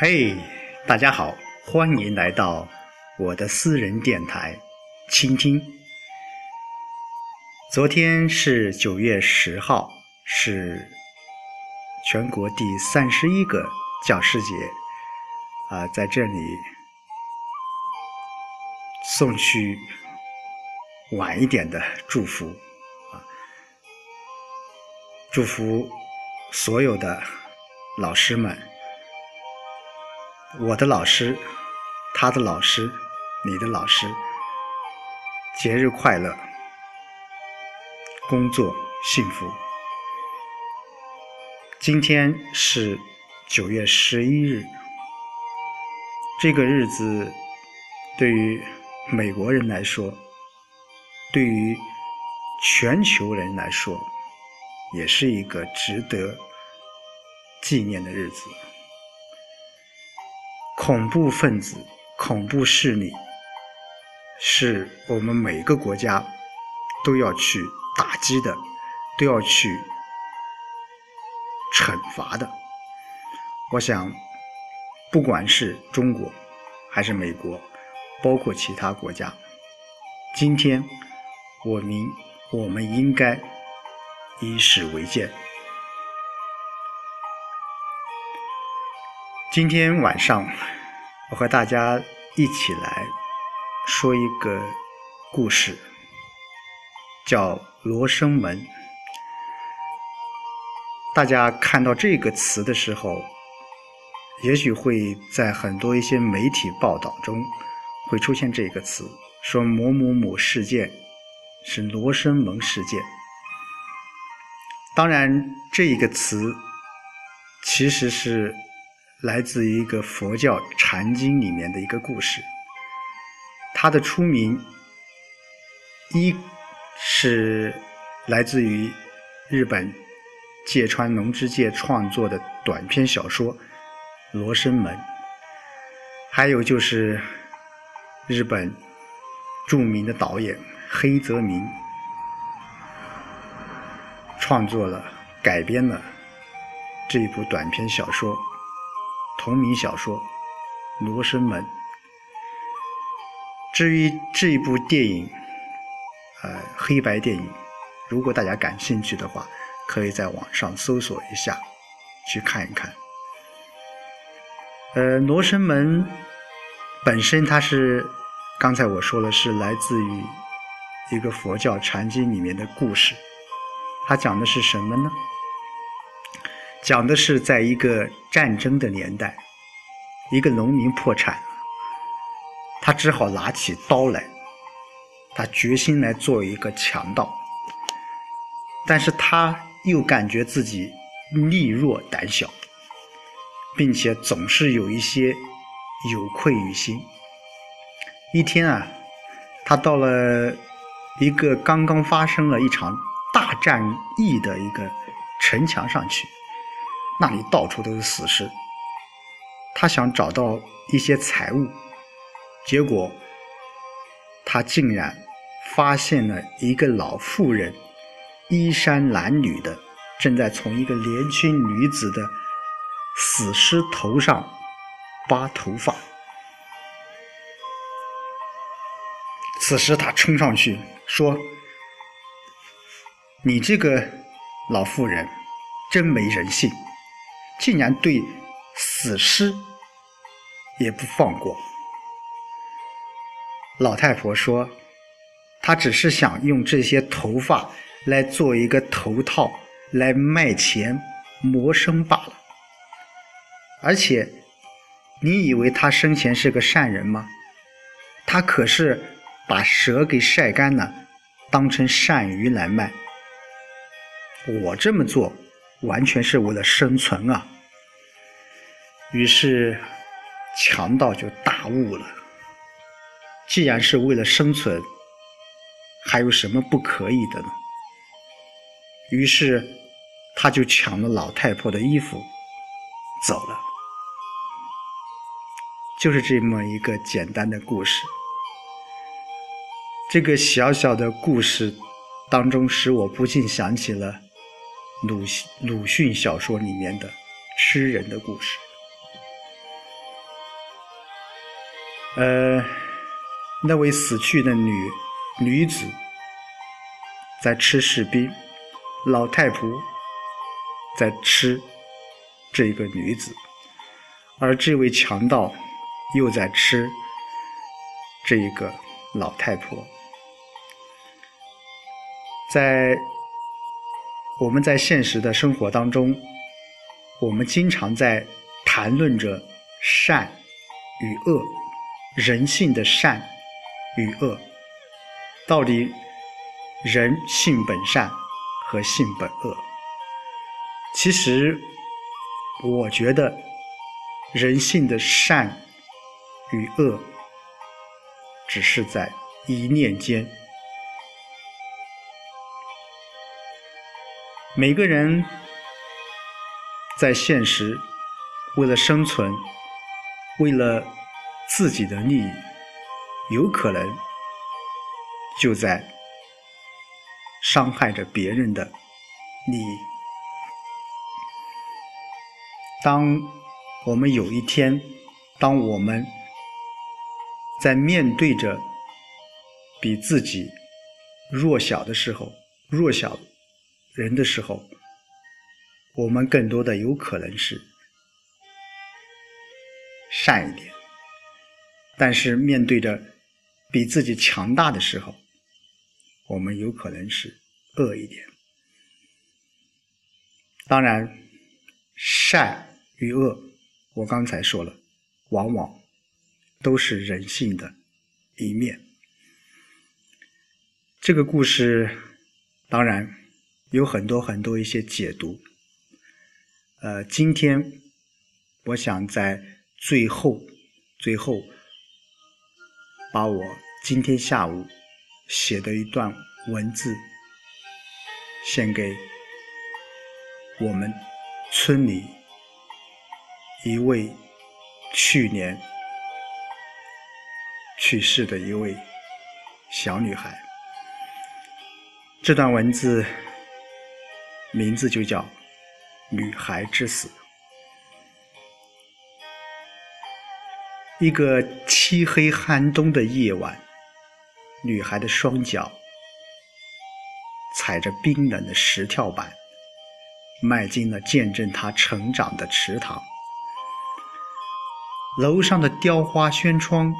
嘿，大家好，欢迎来到我的私人电台，倾听。昨天是九月十号，是全国第三十一个教师节，啊，在这里送去晚一点的祝福，啊，祝福所有的老师们。我的老师，他的老师，你的老师，节日快乐，工作幸福。今天是九月十一日，这个日子对于美国人来说，对于全球人来说，也是一个值得纪念的日子。恐怖分子、恐怖势力，是我们每个国家都要去打击的，都要去惩罚的。我想，不管是中国还是美国，包括其他国家，今天我们我们应该以史为鉴。今天晚上。我和大家一起来说一个故事，叫《罗生门》。大家看到这个词的时候，也许会在很多一些媒体报道中会出现这个词，说某某某事件是罗生门事件。当然，这一个词其实是。来自于一个佛教禅经里面的一个故事，它的出名一是来自于日本芥川龙之介创作的短篇小说《罗生门》，还有就是日本著名的导演黑泽明创作了改编了这一部短篇小说。同名小说《罗生门》。至于这部电影，呃，黑白电影，如果大家感兴趣的话，可以在网上搜索一下，去看一看。呃，《罗生门》本身它是，刚才我说了，是来自于一个佛教禅经里面的故事。它讲的是什么呢？讲的是在一个战争的年代，一个农民破产了，他只好拿起刀来，他决心来做一个强盗，但是他又感觉自己力弱胆小，并且总是有一些有愧于心。一天啊，他到了一个刚刚发生了一场大战役的一个城墙上去。那里到处都是死尸，他想找到一些财物，结果他竟然发现了一个老妇人，衣衫褴褛的，正在从一个年轻女子的死尸头上扒头发。此时他冲上去说：“你这个老妇人，真没人性！”竟然对死尸也不放过。老太婆说：“她只是想用这些头发来做一个头套，来卖钱谋生罢了。而且，你以为她生前是个善人吗？她可是把蛇给晒干了，当成鳝鱼来卖。我这么做。”完全是为了生存啊！于是强盗就大悟了。既然是为了生存，还有什么不可以的呢？于是他就抢了老太婆的衣服走了。就是这么一个简单的故事。这个小小的故事当中，使我不禁想起了。鲁鲁迅小说里面的吃人的故事。呃，那位死去的女女子在吃士兵，老太婆在吃这个女子，而这位强盗又在吃这一个老太婆。在我们在现实的生活当中，我们经常在谈论着善与恶。人性的善与恶，到底人性本善和性本恶？其实，我觉得人性的善与恶，只是在一念间。每个人在现实，为了生存，为了。自己的利益，有可能就在伤害着别人的利益。当我们有一天，当我们在面对着比自己弱小的时候，弱小人的时候，我们更多的有可能是善一点。但是面对着比自己强大的时候，我们有可能是恶一点。当然，善与恶，我刚才说了，往往都是人性的一面。这个故事当然有很多很多一些解读。呃，今天我想在最后，最后。把我今天下午写的一段文字献给我们村里一位去年去世的一位小女孩。这段文字名字就叫《女孩之死》。一个漆黑寒冬的夜晚，女孩的双脚踩着冰冷的石跳板，迈进了见证她成长的池塘。楼上的雕花轩窗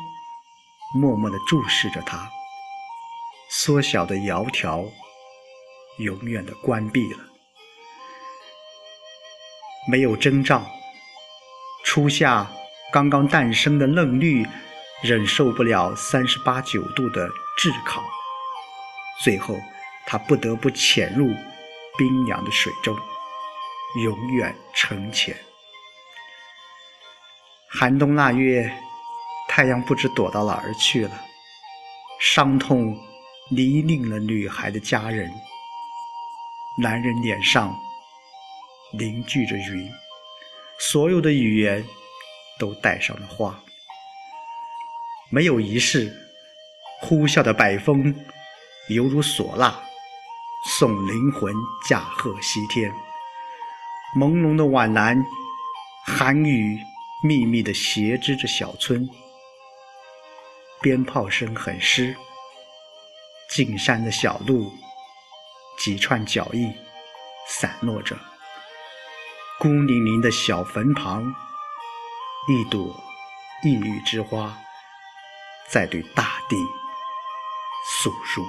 默默地注视着她，缩小的窈窕永远的关闭了，没有征兆，初夏。刚刚诞生的嫩绿忍受不了三十八九度的炙烤，最后它不得不潜入冰凉的水中，永远沉潜。寒冬腊月，太阳不知躲到哪儿去了，伤痛泥泞了女孩的家人。男人脸上凝聚着云，所有的语言。都带上了花，没有仪式，呼啸的百风犹如唢呐，送灵魂驾鹤西天。朦胧的晚蓝，寒雨密密地斜织着小村，鞭炮声很湿，进山的小路，几串脚印散落着，孤零零的小坟旁。一朵异域之花，在对大地诉说。